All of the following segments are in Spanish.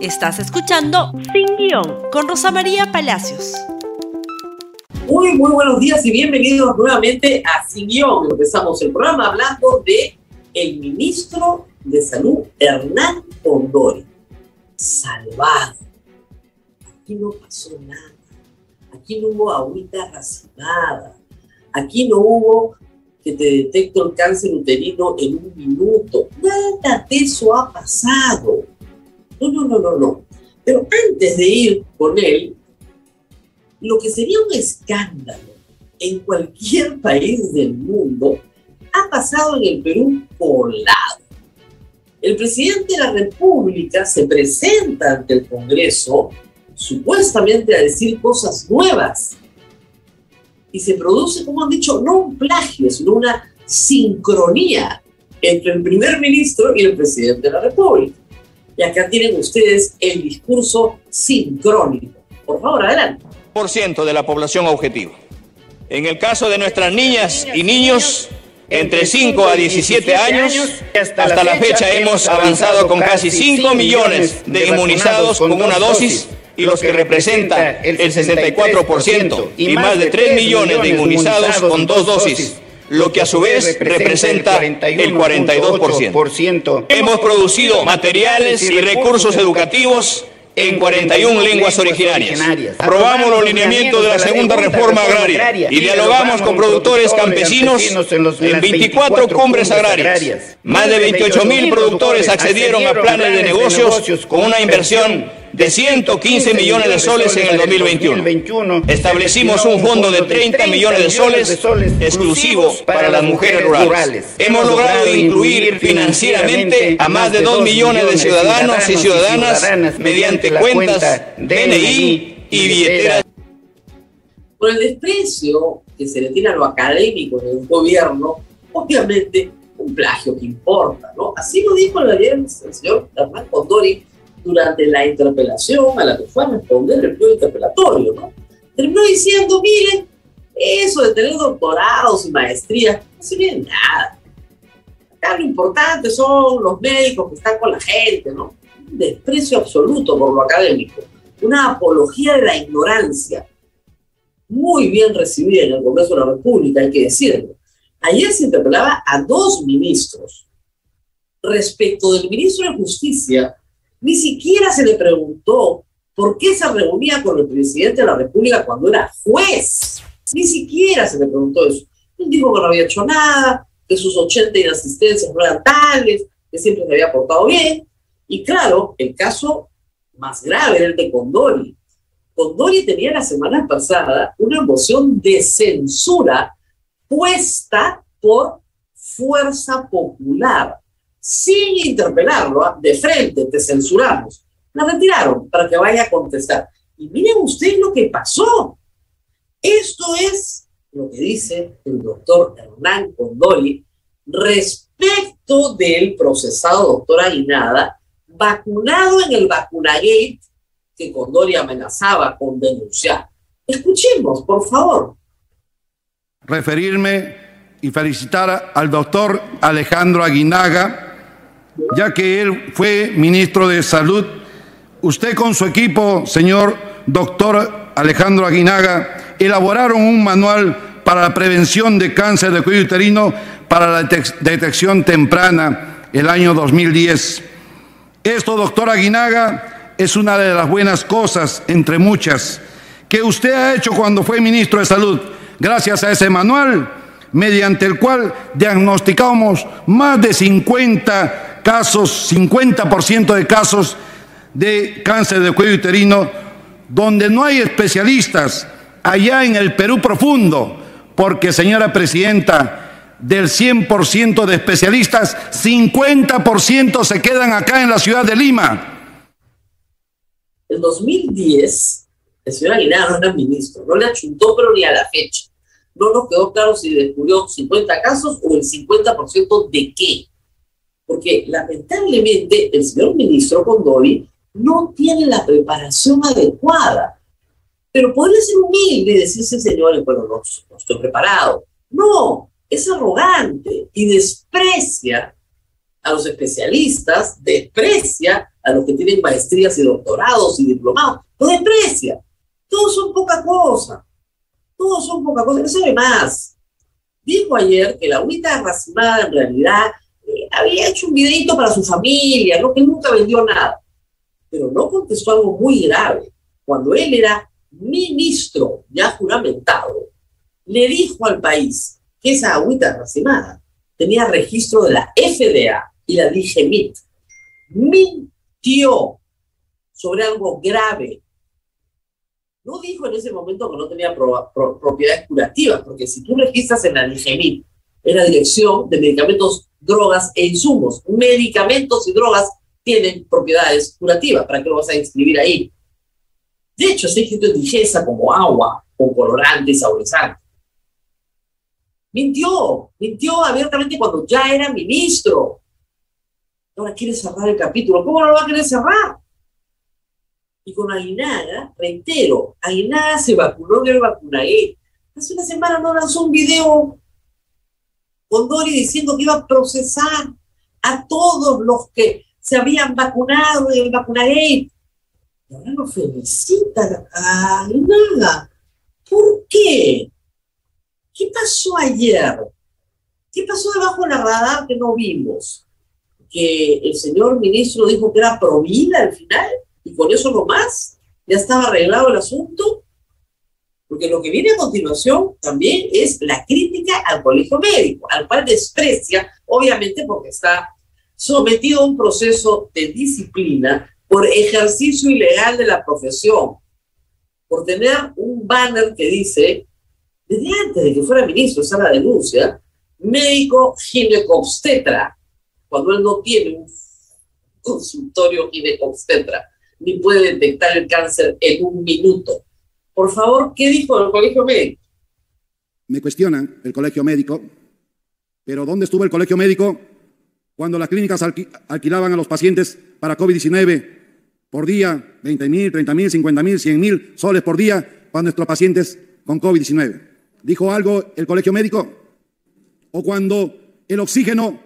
Estás escuchando Sin Guión con Rosa María Palacios. Muy, muy buenos días y bienvenidos nuevamente a Sin Guión. Empezamos el programa hablando de el ministro de Salud, Hernán Condori. Salvado. Aquí no pasó nada. Aquí no hubo agüita racinada. Aquí no hubo que te detecto el cáncer uterino en un minuto. Nada de eso ha pasado. No, no, no, no, no. Pero antes de ir con él, lo que sería un escándalo en cualquier país del mundo ha pasado en el Perú lado. El presidente de la República se presenta ante el Congreso supuestamente a decir cosas nuevas y se produce, como han dicho, no un plagio, sino una sincronía entre el primer ministro y el presidente de la República. Y acá tienen ustedes el discurso sincrónico. Por favor, adelante. Por ciento de la población objetivo. En el caso de nuestras niñas y niños entre 5 a 17 años, hasta la fecha hemos avanzado con casi 5 millones de inmunizados con una dosis y los que representa el 64% y más de 3 millones de inmunizados con dos dosis lo que a su vez representa el 42%. Hemos producido materiales y recursos educativos en 41 lenguas originarias. Aprobamos los lineamientos de la segunda reforma agraria y dialogamos con productores campesinos en 24 cumbres agrarias. Más de 28 mil productores accedieron a planes de negocios con una inversión de 115 millones de soles en el 2021. Establecimos un fondo de 30 millones de soles exclusivo para las mujeres rurales. Hemos logrado incluir financieramente a más de 2 millones de ciudadanos y ciudadanas mediante cuentas DNI y billeteras. Por el desprecio que se le tiene a lo académico en el gobierno, obviamente un plagio que importa, ¿no? Así lo dijo el señor Hernán Condori durante la interpelación a la que fue a responder el pliego interpelatorio, ¿no? Terminó diciendo, miren, eso de tener doctorados y maestrías no sirve de nada. Acá lo importante son los médicos que están con la gente, ¿no? Un desprecio absoluto por lo académico, una apología de la ignorancia, muy bien recibida en el Congreso de la República, hay que decirlo. Ayer se interpelaba a dos ministros respecto del ministro de Justicia ni siquiera se le preguntó por qué se reunía con el presidente de la República cuando era juez. Ni siquiera se le preguntó eso. Él dijo que no había hecho nada, que sus 80 inasistencias no eran tales, que siempre se había portado bien. Y claro, el caso más grave era el de Condori. Condori tenía la semana pasada una moción de censura puesta por Fuerza Popular sin interpelarlo, ¿ah? de frente, te censuramos. La retiraron para que vaya a contestar. Y miren ustedes lo que pasó. Esto es lo que dice el doctor Hernán Condori respecto del procesado doctor Aguinada, vacunado en el vacunagate que Condori amenazaba con denunciar. Escuchemos, por favor. Referirme y felicitar al doctor Alejandro Aguinaga, ya que él fue ministro de Salud. Usted con su equipo, señor doctor Alejandro Aguinaga, elaboraron un manual para la prevención de cáncer de cuello uterino para la detección temprana el año 2010. Esto, doctor Aguinaga, es una de las buenas cosas, entre muchas, que usted ha hecho cuando fue ministro de Salud. Gracias a ese manual, mediante el cual diagnosticamos más de 50 casos, 50% de casos de cáncer de cuello uterino, donde no hay especialistas, allá en el Perú profundo, porque señora presidenta, del 100% de especialistas, 50% se quedan acá en la ciudad de Lima. En 2010, el señor Aguilar no era ministro, no le achuntó, pero ni a la fecha. No nos quedó claro si descubrió 50 casos o el 50% de qué porque lamentablemente el señor ministro Condori no tiene la preparación adecuada. Pero podría ser humilde y decirse, señores, bueno, no, no estoy preparado. No, es arrogante y desprecia a los especialistas, desprecia a los que tienen maestrías y doctorados y diplomados, lo desprecia. Todos son poca cosa. Todos son poca cosa. No sabe más. Dijo ayer que la única racimada en realidad había hecho un videito para su familia, ¿no? que nunca vendió nada. Pero no contestó algo muy grave. Cuando él era ministro ya juramentado, le dijo al país que esa agüita racimada tenía registro de la FDA y la DGMIT. Mintió sobre algo grave. No dijo en ese momento que no tenía propiedades curativas, porque si tú registras en la DGMIT, en la Dirección de Medicamentos, Drogas e Insumos, medicamentos y drogas tienen propiedades curativas, ¿para qué lo vas a inscribir ahí? De hecho, está escrito en digesta como agua, con colorante saborizante. Mintió, mintió abiertamente cuando ya era ministro. Ahora quiere cerrar el capítulo. ¿Cómo no lo va a querer cerrar? Y con Aguinaga, reitero, Aguinaga se vacunó en el vacunagate. Hace una semana no lanzó un video con Dori diciendo que iba a procesar a todos los que se habían vacunado en el vacunagate. Y ahora lo felicita a Aguinaga. ¿Por qué? ¿Qué pasó ayer? ¿Qué pasó debajo de la radar que no vimos? Que el señor ministro dijo que era provida al final y con eso nomás ya estaba arreglado el asunto. Porque lo que viene a continuación también es la crítica al colegio médico, al cual desprecia, obviamente porque está sometido a un proceso de disciplina por ejercicio ilegal de la profesión, por tener un banner que dice desde antes de que fuera ministro, esa la denuncia, médico ginecobstetra, cuando él no tiene un consultorio ginecobstetra, ni puede detectar el cáncer en un minuto. Por favor, ¿qué dijo el colegio médico? Me cuestionan el colegio médico, pero ¿dónde estuvo el colegio médico cuando las clínicas alquilaban a los pacientes para COVID-19 por día, 20 mil, 30 mil, 50 mil, 100 mil soles por día para nuestros pacientes con COVID-19? ¿Dijo algo el colegio médico? ¿O cuando el oxígeno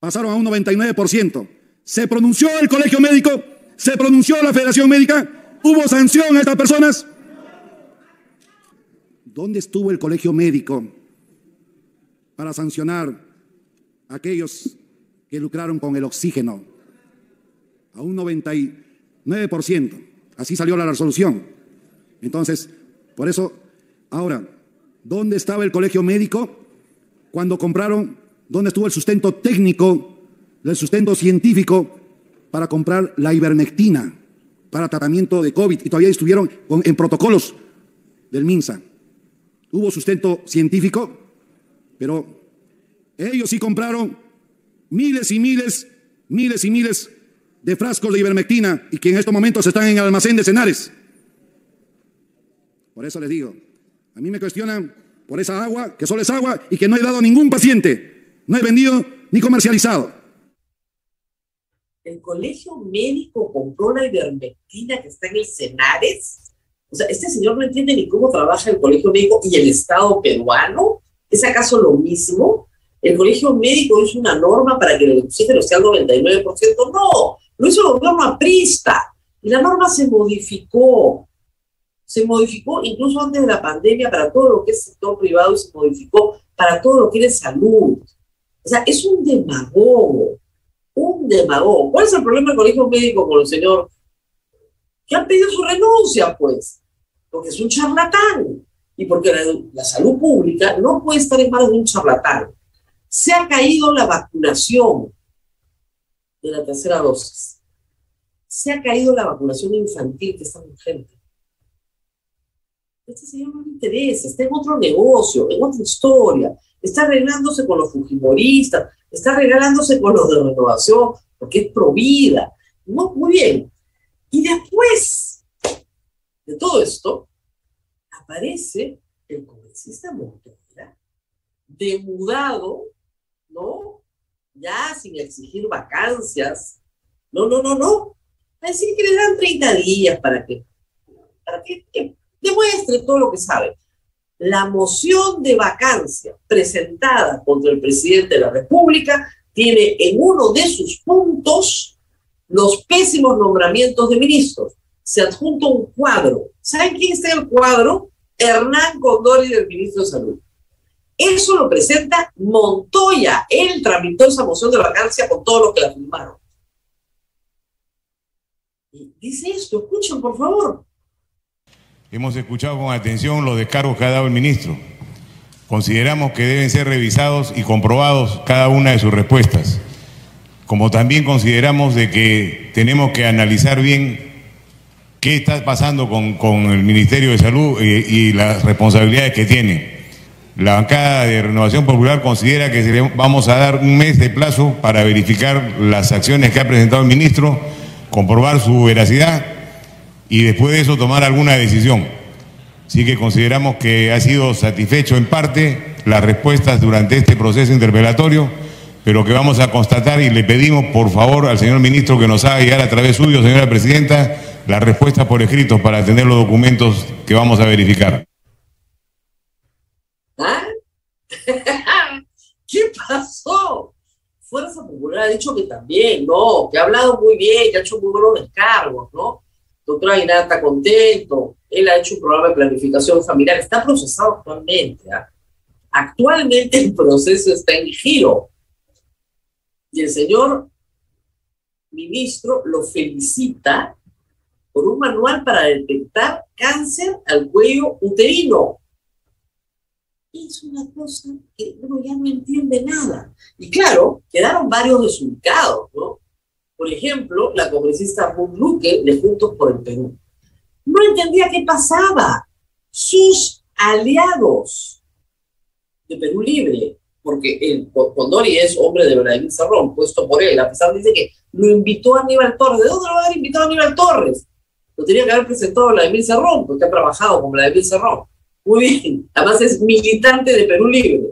pasaron a un 99%? ¿Se pronunció el colegio médico? ¿Se pronunció la Federación Médica? ¿Hubo sanción a estas personas? ¿Dónde estuvo el colegio médico para sancionar a aquellos que lucraron con el oxígeno? A un 99%. Así salió la resolución. Entonces, por eso, ahora, ¿Dónde estaba el colegio médico cuando compraron? ¿Dónde estuvo el sustento técnico, el sustento científico para comprar la ivermectina para tratamiento de COVID? Y todavía estuvieron en protocolos del MINSA. Hubo sustento científico, pero ellos sí compraron miles y miles, miles y miles de frascos de ivermectina y que en estos momentos están en el almacén de Cenares. Por eso les digo, a mí me cuestionan por esa agua, que solo es agua y que no he dado a ningún paciente. No he vendido ni comercializado. ¿El colegio médico compró la ivermectina que está en el Cenares? O sea, este señor no entiende ni cómo trabaja el colegio médico y el Estado peruano. ¿Es acaso lo mismo? ¿El colegio médico hizo una norma para que el oxígeno sea al 99%? No, lo hizo el gobierno aprista. Y la norma se modificó se modificó incluso antes de la pandemia para todo lo que es sector privado y se modificó para todo lo que es salud. O sea, es un demagogo, un demagogo. ¿Cuál es el problema del colegio médico con el señor? Que han pedido su renuncia, pues, porque es un charlatán y porque la, la salud pública no puede estar en manos de un charlatán. Se ha caído la vacunación de la tercera dosis. Se ha caído la vacunación infantil que está urgente este señor no le interesa, está en otro negocio, en otra historia, está arreglándose con los fujimoristas, está arreglándose con los de renovación, porque es provida. No, muy bien. Y después de todo esto, aparece el congresista Montera, demudado, ¿no? Ya sin exigir vacancias. No, no, no, no. A decir que le dan 30 días para que, para que demuestre todo lo que sabe. La moción de vacancia presentada contra el presidente de la República tiene en uno de sus puntos los pésimos nombramientos de ministros. Se adjunta un cuadro. ¿Saben quién está en el cuadro? Hernán Condori del ministro de Salud. Eso lo presenta Montoya. Él tramitó esa moción de vacancia con todos los que la firmaron. Dice esto, escuchen por favor. Hemos escuchado con atención los descargos que ha dado el ministro. Consideramos que deben ser revisados y comprobados cada una de sus respuestas. Como también consideramos de que tenemos que analizar bien qué está pasando con, con el Ministerio de Salud y, las responsabilidades que tiene. La bancada de Renovación Popular considera que vamos a dar un mes de plazo para verificar las acciones que ha presentado el ministro, comprobar su veracidad y después de eso tomar alguna decisión. Así que consideramos que ha sido satisfecho en parte las respuestas durante este proceso interpelatorio, pero que vamos a constatar y le pedimos por favor al señor ministro que nos haga llegar a través suyo, señora presidenta, las respuestas por escrito para tener los documentos que vamos a verificar. ¿Ah? ¿Qué pasó? Fuerza Popular ha dicho que también, ¿no? Que ha hablado muy bien, que ha hecho muy buenos descargos, ¿no? Doctor Aguilar está contento, él ha hecho un programa de planificación familiar, está procesado actualmente. ¿ah? Actualmente el proceso está en giro. Y el señor ministro lo felicita por un manual para detectar cáncer al cuello uterino. Es una cosa que uno ya no entiende nada. Y claro, quedaron varios resultados, ¿no? Por ejemplo, la congresista Ruth Luque de Juntos por el Perú. No entendía qué pasaba. Sus aliados de Perú Libre, porque el Condori es hombre de Vladimir Cerrón, puesto por él, a pesar de que lo invitó a Aníbal Torres. ¿De dónde lo va a haber invitado a Aníbal Torres? Lo tenía que haber presentado Vladimir Cerrón, porque ha trabajado con Vladimir Cerrón. Muy bien, además es militante de Perú Libre,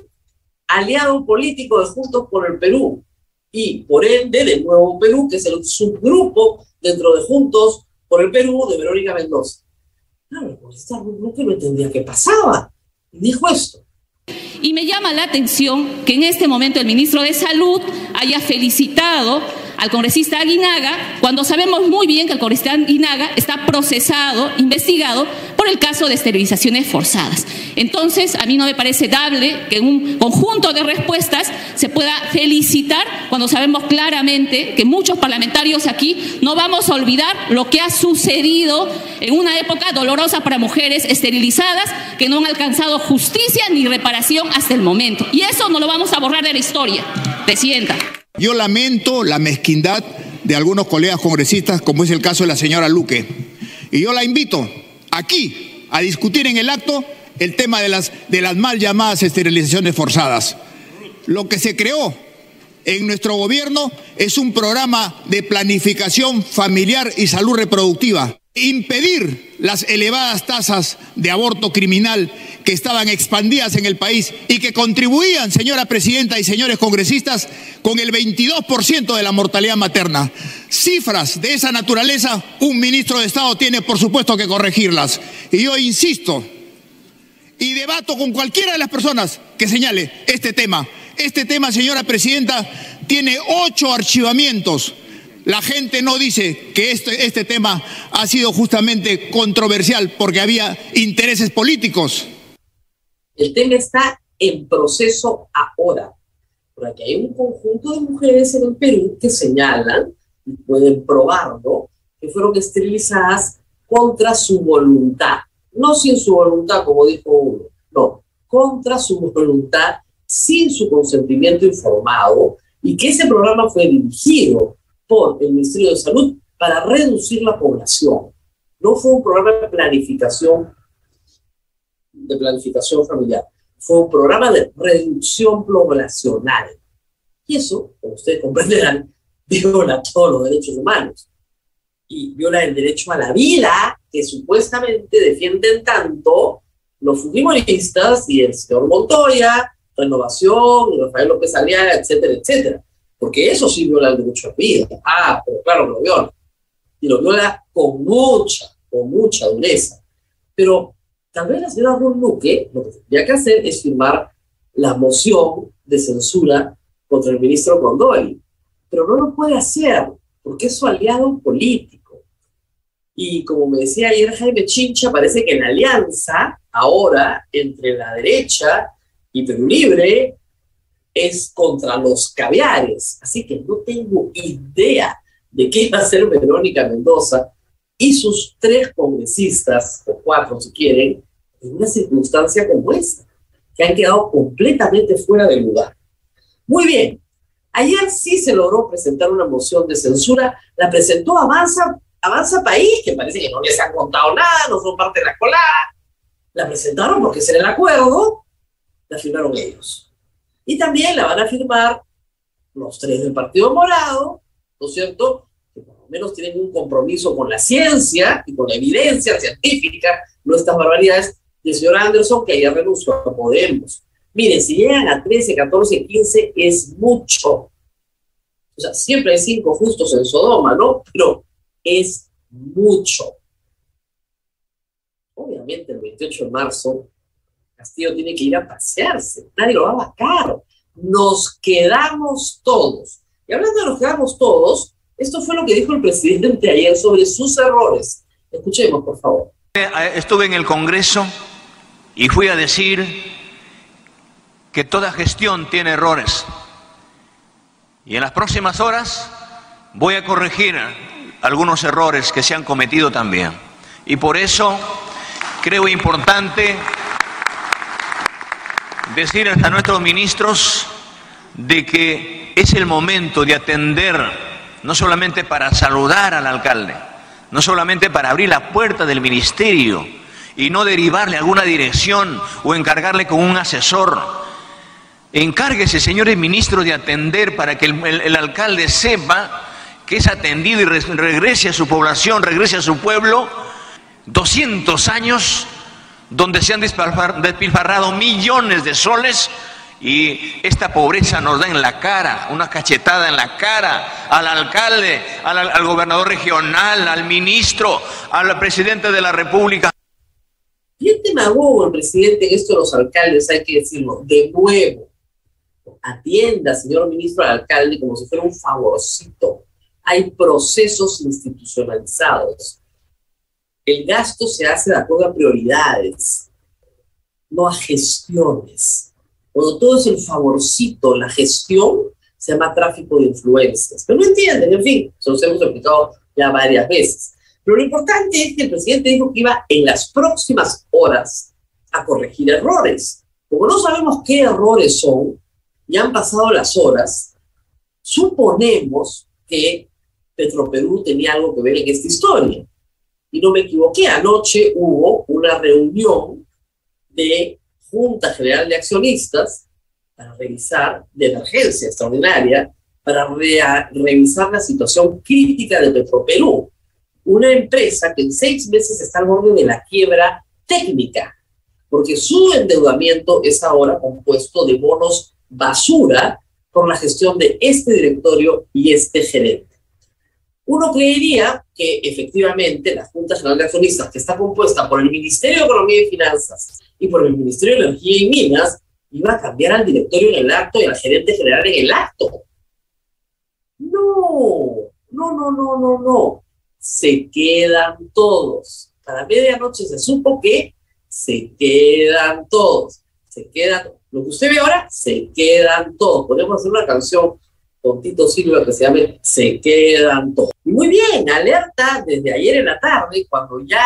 aliado político de Juntos por el Perú, y por ende del Nuevo Perú, que es el subgrupo dentro de Juntos por el Perú de Verónica Mendoza. Claro, pues esta que no entendía qué pasaba. Dijo esto. Y me llama la atención que en este momento el ministro de Salud haya felicitado al congresista Aguinaga cuando sabemos muy bien que el congresista Aguinaga está procesado, investigado por el caso de esterilizaciones forzadas. Entonces, a mí no me parece dable que un conjunto de respuestas se pueda felicitar cuando sabemos claramente que muchos parlamentarios aquí no vamos a olvidar lo que ha sucedido en una época dolorosa para mujeres esterilizadas que no han alcanzado justicia ni reparación hasta el momento. Y eso no lo vamos a borrar de la historia. Presidenta. Yo lamento la mezquindad de algunos colegas congresistas, como es el caso de la señora Luque. Y yo la invito aquí a discutir en el acto el tema de las, mal llamadas esterilizaciones forzadas. Lo que se creó en nuestro gobierno es un programa de planificación familiar y salud reproductiva impedir las elevadas tasas de aborto criminal que estaban expandidas en el país y que contribuían, señora presidenta y señores congresistas, con el 22% de la mortalidad materna. Cifras de esa naturaleza, un ministro de Estado tiene por supuesto que corregirlas. Y yo insisto y debato con cualquiera de las personas que señale este tema. Este tema, señora presidenta, tiene ocho archivamientos la gente no dice que este, este tema ha sido justamente controversial porque había intereses políticos. El tema está en proceso ahora, porque hay un conjunto de mujeres en el Perú que señalan y pueden probarlo, que fueron esterilizadas contra su voluntad, no sin su voluntad, como dijo uno, no, contra su voluntad, sin su consentimiento informado, y que ese programa fue dirigido por el Ministerio de Salud para reducir la población. No fue un programa de planificación, de planificación familiar, fue un programa de reducción poblacional. Y eso, como ustedes comprenderán, viola todos los derechos humanos. Y viola el derecho a la vida que supuestamente defienden tanto los fujimoristas y el señor Montoya, Renovación, Rafael López Aliaga, etcétera, etcétera porque eso sí viola el derecho a vida. Ah, pero claro lo viola. Y lo viola con mucha, con mucha dureza. Pero tal vez la señora Ron Luque lo que tendría que hacer es firmar la moción de censura contra el ministro Condori, pero no lo puede hacer porque es su aliado político. Y como me decía ayer Jaime Chincha, parece que la alianza ahora entre la derecha y Perú Libre es contra los caviares. Así que no tengo idea de qué va a hacer Verónica Mendoza y sus tres congresistas, o cuatro si quieren, en una circunstancia como esta, que han quedado completamente fuera del lugar. Muy bien, ayer sí se logró presentar una moción de censura, la presentó Avanza, Avanza País, que parece que no les han contado nada, no son parte de la colada, la presentaron porque es el acuerdo, la firmaron ellos. Y también la van a firmar los tres del Partido Morado, ¿no es cierto? Menos tienen un compromiso con la ciencia y con la evidencia científica, no estas barbaridades del señor Anderson, que ayer renunció a Podemos. Miren, si llegan a 13, 14, 15, es mucho. O sea, siempre hay cinco justos en Sodoma, ¿no? Pero es mucho. Obviamente, el 28 de marzo Castillo tiene que ir a pasearse, nadie lo va a vacar. Nos quedamos todos. Y hablando de nos quedamos todos, esto fue lo que dijo el presidente ayer sobre sus errores. Escuchemos, por favor. Estuve en el Congreso y fui a decir que toda gestión tiene errores. Y en las próximas horas voy a corregir algunos errores que se han cometido también. Y por eso creo importante decirles a nuestros ministros de que es el momento de atender, no solamente para saludar al alcalde, no solamente para abrir la puerta del ministerio y no derivarle alguna dirección o encargarle con un asesor. Encárguese, señores ministros, de atender para que el, alcalde sepa que es atendido y regrese a su población, regrese a su pueblo. 200 años donde se han despilfarrado millones de soles y esta pobreza nos da en la cara, una cachetada en la cara al alcalde, al, gobernador regional, al ministro, al presidente de la República. Bien demagogo el presidente en esto de los alcaldes, hay que decirlo, de nuevo. Atienda, señor ministro, al alcalde como si fuera un favorcito. Hay procesos institucionalizados el gasto se hace de acuerdo a prioridades, no a gestiones. Cuando todo es el favorcito, la gestión, se llama tráfico de influencias. Pero no entienden, en fin, se los hemos explicado ya varias veces. Pero lo importante es que el presidente dijo que iba en las próximas horas a corregir errores. Como no sabemos qué errores son, ya han pasado las horas, suponemos que Petroperú tenía algo que ver en esta historia y no me equivoqué, anoche hubo una reunión de Junta General de Accionistas para revisar, de emergencia extraordinaria, para revisar la situación crítica de Petroperú, una empresa que en seis meses está al borde de la quiebra técnica, porque su endeudamiento es ahora compuesto de bonos basura por la gestión de este directorio y este gerente. Uno creería que efectivamente la Junta General de Accionistas, que está compuesta por el Ministerio de Economía y Finanzas y por el Ministerio de Energía y Minas, iba a cambiar al directorio en el acto y al gerente general en el acto. No, no, no, no, no, no. Se quedan todos. Para medianoche se supo que se quedan todos. Se quedan. Lo que usted ve ahora, se quedan todos. Podemos hacer una canción Tito Silva que se llame Se quedan todos. muy bien, alerta desde ayer en la tarde, cuando ya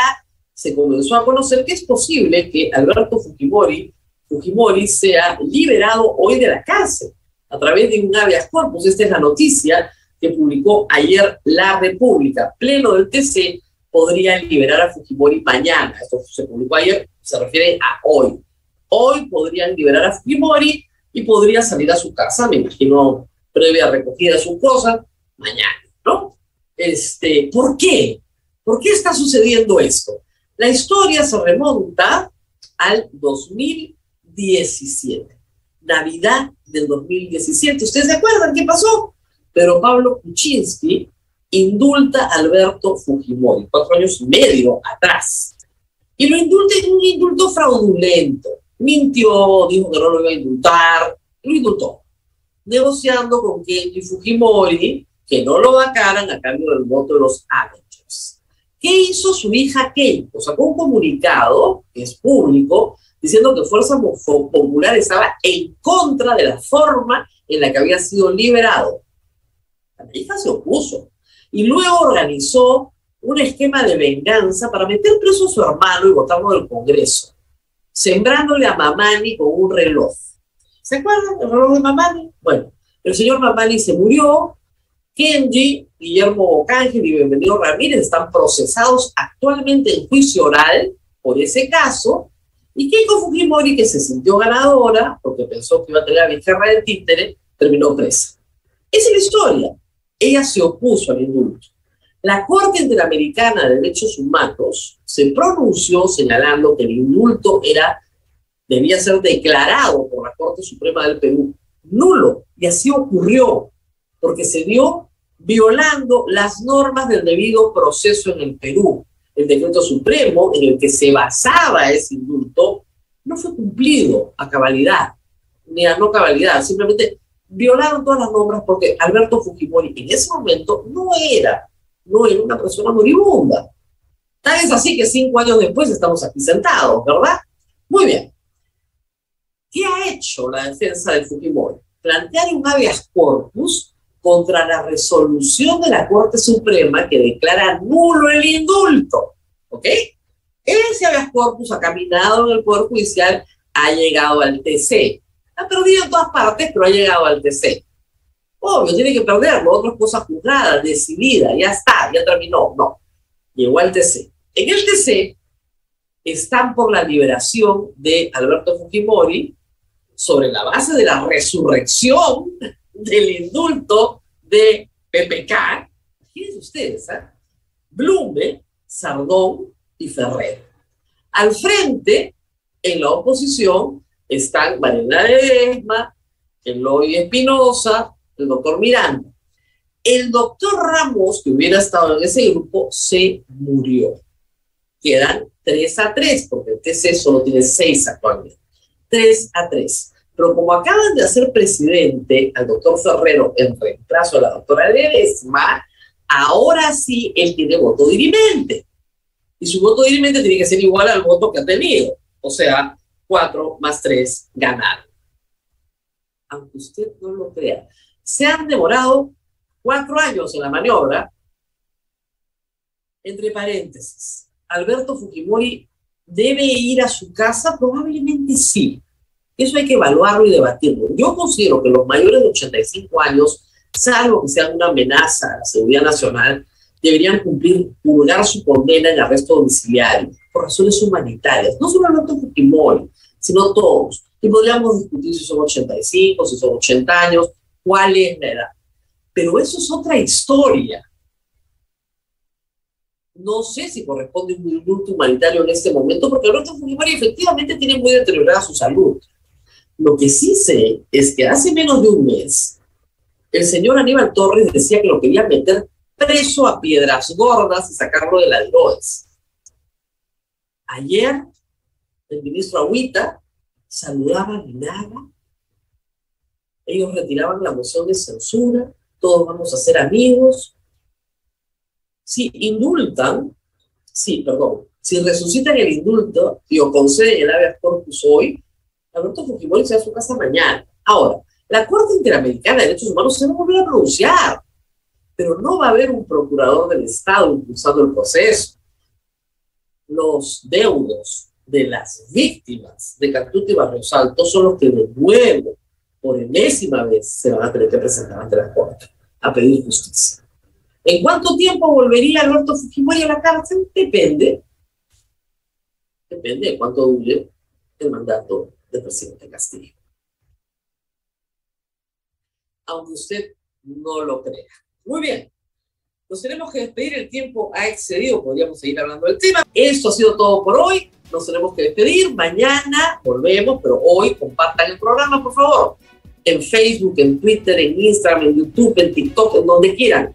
se comenzó a conocer que es posible que Alberto Fujimori, Fujimori sea liberado hoy de la cárcel a través de un habeas corpus. Esta es la noticia que publicó ayer La República. Pleno del TC podría liberar a Fujimori mañana. Esto se publicó ayer, se refiere a hoy. Hoy podrían liberar a Fujimori y podría salir a su casa, me imagino previa recogida de sus cosas, mañana, ¿no? Este, ¿Por qué? ¿Por qué está sucediendo esto? La historia se remonta al 2017, Navidad del 2017. ¿Ustedes se acuerdan qué pasó? Pero Pablo Kuczynski indulta a Alberto Fujimori, cuatro años y medio atrás. Y lo indulta en un indulto fraudulento. Mintió, dijo que no lo iba a indultar, lo indultó. Negociando con Kenji Fujimori que no lo vacaran a cambio del voto de los Avengers. ¿Qué hizo su hija Keiko? Sacó un comunicado, que es público, diciendo que Fuerza Popular estaba en contra de la forma en la que había sido liberado. La hija se opuso y luego organizó un esquema de venganza para meter preso a su hermano y votarlo del Congreso, sembrándole a Mamani con un reloj. ¿Se acuerdan del reloj de Mamani? Bueno, el señor Mamani se murió, Kenji, Guillermo Bocángel y Bienvenido Ramírez están procesados actualmente en juicio oral por ese caso, y Keiko Fujimori, que se sintió ganadora, porque pensó que iba a tener la guerra de títere, terminó presa. Esa es la historia. Ella se opuso al indulto. La Corte Interamericana de Derechos Humanos se pronunció señalando que el indulto era, debía ser declarado por la Corte Suprema del Perú nulo. Y así ocurrió, porque se dio violando las normas del debido proceso en el Perú. El decreto supremo en el que se basaba ese indulto no fue cumplido a cabalidad, ni a no cabalidad, simplemente violaron todas las normas porque Alberto Fujimori en ese momento no era no era una persona moribunda. Tal es así que cinco años después estamos aquí sentados, ¿verdad? Muy bien. ¿Qué ha hecho la defensa de Fujimori? Plantear un habeas corpus contra la resolución de la Corte Suprema que declara nulo el indulto. ¿Ok? Ese habeas corpus ha caminado en el Poder Judicial, ha llegado al TC. Ha perdido en todas partes, pero ha llegado al TC. Obvio, tiene que perderlo, otras cosas juzgadas, decididas, ya está, ya terminó. No, llegó al TC. En el TC están por la liberación de Alberto Fujimori sobre la base de la resurrección del indulto de PPK. Fíjense ustedes, ¿eh? Blume, Sardón y Ferrer. Al frente, en la oposición, están Mariana Ledesma, Eloy Espinosa, el doctor Miranda. El doctor Ramos, que hubiera estado en ese grupo, se murió. Quedan 3 a 3, porque el TC solo tiene 6 actualmente. 3 a 3. Pero como acaban de hacer presidente al doctor Ferrero en reemplazo a la doctora Ledesma, ahora sí él tiene voto dirimente. Y su voto dirimente tiene que ser igual al voto que ha tenido. O sea, 4 más 3 ganar. Aunque usted no lo crea se han demorado cuatro años en la maniobra. Entre paréntesis, Alberto Fujimori debe ir a su casa, probablemente sí. Eso hay que evaluarlo y debatirlo. Yo considero que los mayores de 85 años, salvo que sean una amenaza a la seguridad nacional, deberían cumplir, purgar su condena en arresto domiciliario por razones humanitarias. No solo Alberto Fujimori, sino todos. Y podríamos discutir si son 85, si son 80 años, cuál es la edad. Pero eso es otra historia. No sé si corresponde un indulto humanitario en este momento, porque Alberto Fujimori efectivamente tiene muy deteriorada su salud. Lo que sí sé es que hace menos de un mes, el señor Aníbal Torres decía que lo quería meter preso a piedras gordas y sacarlo de las. Ayer, el ministro Agüita saludaba a Minaga ellos retiraban la moción de censura, todos vamos a ser amigos. Si indultan, sí, perdón, si resucitan el indulto y o conceden el habeas corpus hoy, Alberto Fujimori se a su casa mañana. Ahora, la Corte Interamericana de Derechos Humanos se va a volver a pronunciar, pero no va a haber un procurador del Estado impulsando el proceso. Los deudos de las víctimas de Catuta y Barrio Salto son los que de nuevo por enésima vez se van a tener que presentar ante la Corte a pedir justicia. ¿En cuánto tiempo volvería Alberto Fujimori a la cárcel? Depende. Depende de cuánto dure el mandato del presidente Castillo. Aunque usted no lo crea. Muy bien. Nos tenemos que despedir, el tiempo ha excedido, podríamos seguir hablando del tema. Esto ha sido todo por hoy, nos tenemos que despedir. Mañana volvemos, pero hoy compartan el programa, por favor en Facebook, en Twitter, en Instagram, en YouTube, en TikTok, en donde quieran.